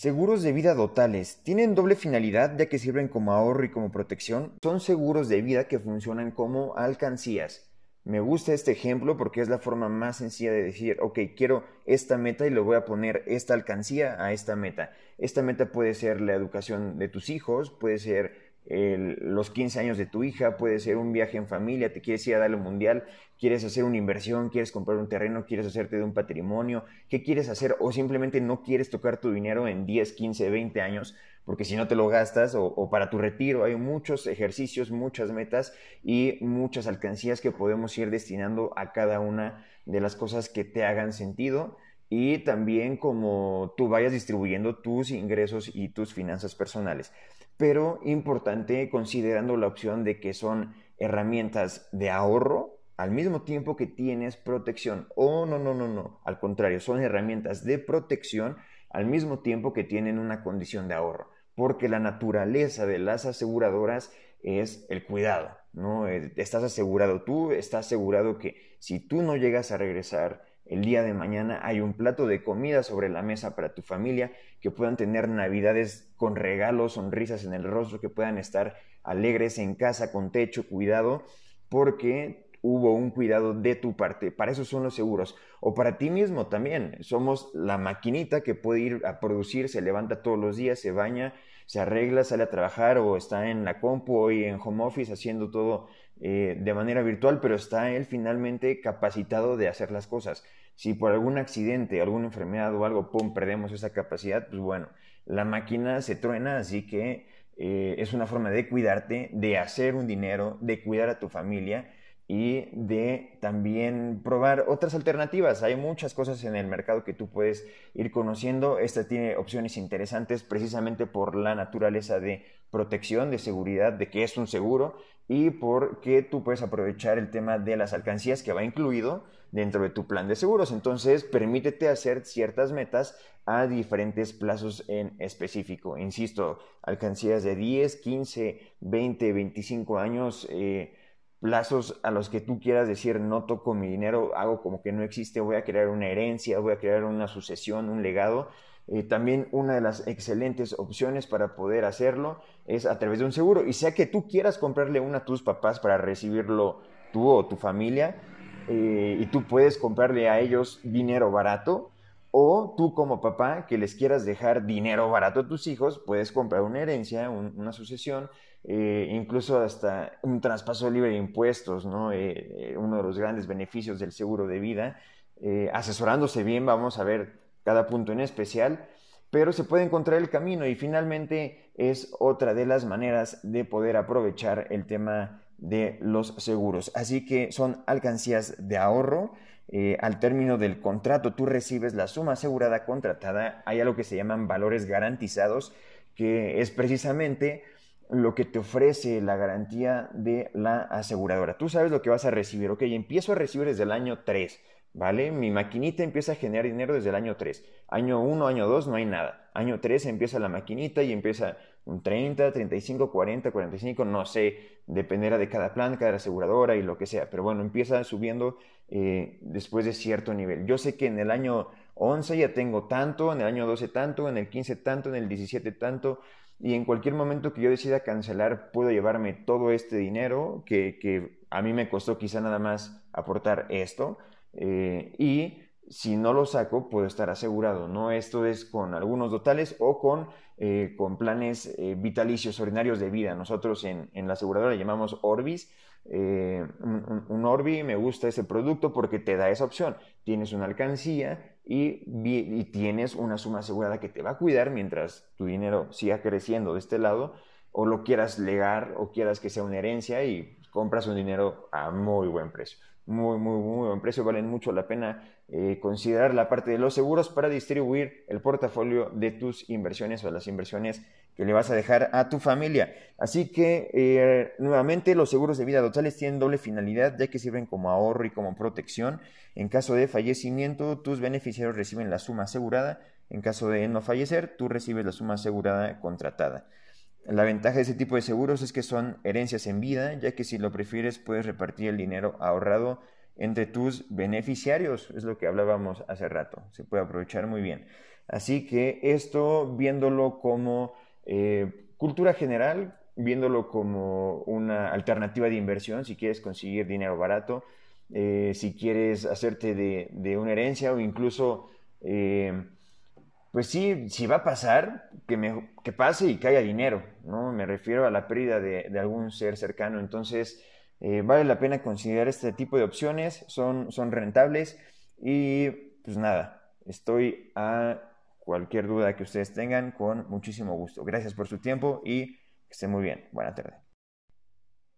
Seguros de vida totales. Tienen doble finalidad ya que sirven como ahorro y como protección. Son seguros de vida que funcionan como alcancías. Me gusta este ejemplo porque es la forma más sencilla de decir, ok, quiero esta meta y le voy a poner esta alcancía a esta meta. Esta meta puede ser la educación de tus hijos, puede ser los 15 años de tu hija, puede ser un viaje en familia, te quieres ir a darle un mundial, quieres hacer una inversión, quieres comprar un terreno, quieres hacerte de un patrimonio, ¿qué quieres hacer? O simplemente no quieres tocar tu dinero en 10, 15, 20 años, porque si no te lo gastas, o, o para tu retiro, hay muchos ejercicios, muchas metas y muchas alcancías que podemos ir destinando a cada una de las cosas que te hagan sentido y también como tú vayas distribuyendo tus ingresos y tus finanzas personales pero importante considerando la opción de que son herramientas de ahorro al mismo tiempo que tienes protección. Oh, no, no, no, no. Al contrario, son herramientas de protección al mismo tiempo que tienen una condición de ahorro. Porque la naturaleza de las aseguradoras es el cuidado, ¿no? Eh, estás asegurado tú, estás asegurado que si tú no llegas a regresar el día de mañana hay un plato de comida sobre la mesa para tu familia, que puedan tener navidades con regalos, sonrisas en el rostro, que puedan estar alegres en casa, con techo, cuidado, porque hubo un cuidado de tu parte. Para eso son los seguros. O para ti mismo también. Somos la maquinita que puede ir a producir, se levanta todos los días, se baña, se arregla, sale a trabajar o está en la compu o en home office haciendo todo eh, de manera virtual, pero está él finalmente capacitado de hacer las cosas. Si por algún accidente, alguna enfermedad o algo, pum, perdemos esa capacidad, pues bueno, la máquina se truena, así que eh, es una forma de cuidarte, de hacer un dinero, de cuidar a tu familia y de también probar otras alternativas. Hay muchas cosas en el mercado que tú puedes ir conociendo. Esta tiene opciones interesantes precisamente por la naturaleza de protección, de seguridad, de que es un seguro y porque tú puedes aprovechar el tema de las alcancías que va incluido dentro de tu plan de seguros. Entonces, permítete hacer ciertas metas a diferentes plazos en específico. Insisto, alcancías de 10, 15, 20, 25 años. Eh, plazos a los que tú quieras decir no toco mi dinero, hago como que no existe, voy a crear una herencia, voy a crear una sucesión, un legado. Eh, también una de las excelentes opciones para poder hacerlo es a través de un seguro. Y sea que tú quieras comprarle una a tus papás para recibirlo tú o tu familia, eh, y tú puedes comprarle a ellos dinero barato, o tú como papá que les quieras dejar dinero barato a tus hijos, puedes comprar una herencia, una sucesión, eh, incluso hasta un traspaso libre de impuestos, ¿no? Eh, eh, uno de los grandes beneficios del seguro de vida. asesorándose bien, vamos a ver cada punto en especial, pero se puede encontrar el camino y finalmente es otra de las maneras de poder aprovechar el tema de los seguros. Así que son alcancías de ahorro eh, al término del contrato tú recibes la suma asegurada contratada, hay algo que se llaman valores garantizados, que es precisamente lo que te ofrece la garantía de la aseguradora. Tú sabes lo que vas a recibir, ok, empiezo a recibir desde el año 3, ¿vale? Mi maquinita empieza a generar dinero desde el año 3. Año 1, año 2 no hay nada. Año 3 empieza la maquinita y empieza un 30, 35, 40, 45, no sé, dependerá de cada plan, cada aseguradora y lo que sea, pero bueno, empieza subiendo eh, después de cierto nivel. Yo sé que en el año 11 ya tengo tanto, en el año 12 tanto, en el 15 tanto, en el 17 tanto, y en cualquier momento que yo decida cancelar, puedo llevarme todo este dinero que, que a mí me costó quizá nada más aportar esto, eh, y si no lo saco, puedo estar asegurado, ¿no? Esto es con algunos totales o con, eh, con planes eh, vitalicios ordinarios de vida. Nosotros en, la aseguradora llamamos Orbis. Un, Orbi, me gusta ese producto porque te da esa opción. Tienes una alcancía y, y tienes una suma asegurada que te va a cuidar mientras tu dinero siga creciendo de este lado o lo quieras legar o quieras que sea una herencia y compras un dinero a muy buen precio muy, muy, muy buen precio, valen mucho la pena eh, considerar la parte de los seguros para distribuir el portafolio de tus inversiones o las inversiones que le vas a dejar a tu familia. Así que, eh, nuevamente, los seguros de vida totales tienen doble finalidad, ya que sirven como ahorro y como protección. En caso de fallecimiento, tus beneficiarios reciben la suma asegurada. En caso de no fallecer, tú recibes la suma asegurada contratada. La ventaja de ese tipo de seguros es que son herencias en vida, ya que si lo prefieres puedes repartir el dinero ahorrado entre tus beneficiarios, es lo que hablábamos hace rato, se puede aprovechar muy bien. Así que esto viéndolo como eh, cultura general, viéndolo como una alternativa de inversión, si quieres conseguir dinero barato, eh, si quieres hacerte de, una herencia o incluso, eh, pues sí, si va a pasar, que, me, que pase y que haya dinero, ¿no? Me refiero a la pérdida de, algún ser cercano. Entonces, vale la pena considerar este tipo de opciones, son, son rentables y pues nada, estoy a cualquier duda que ustedes tengan con muchísimo gusto. Gracias por su tiempo y que estén muy bien. Buena tarde.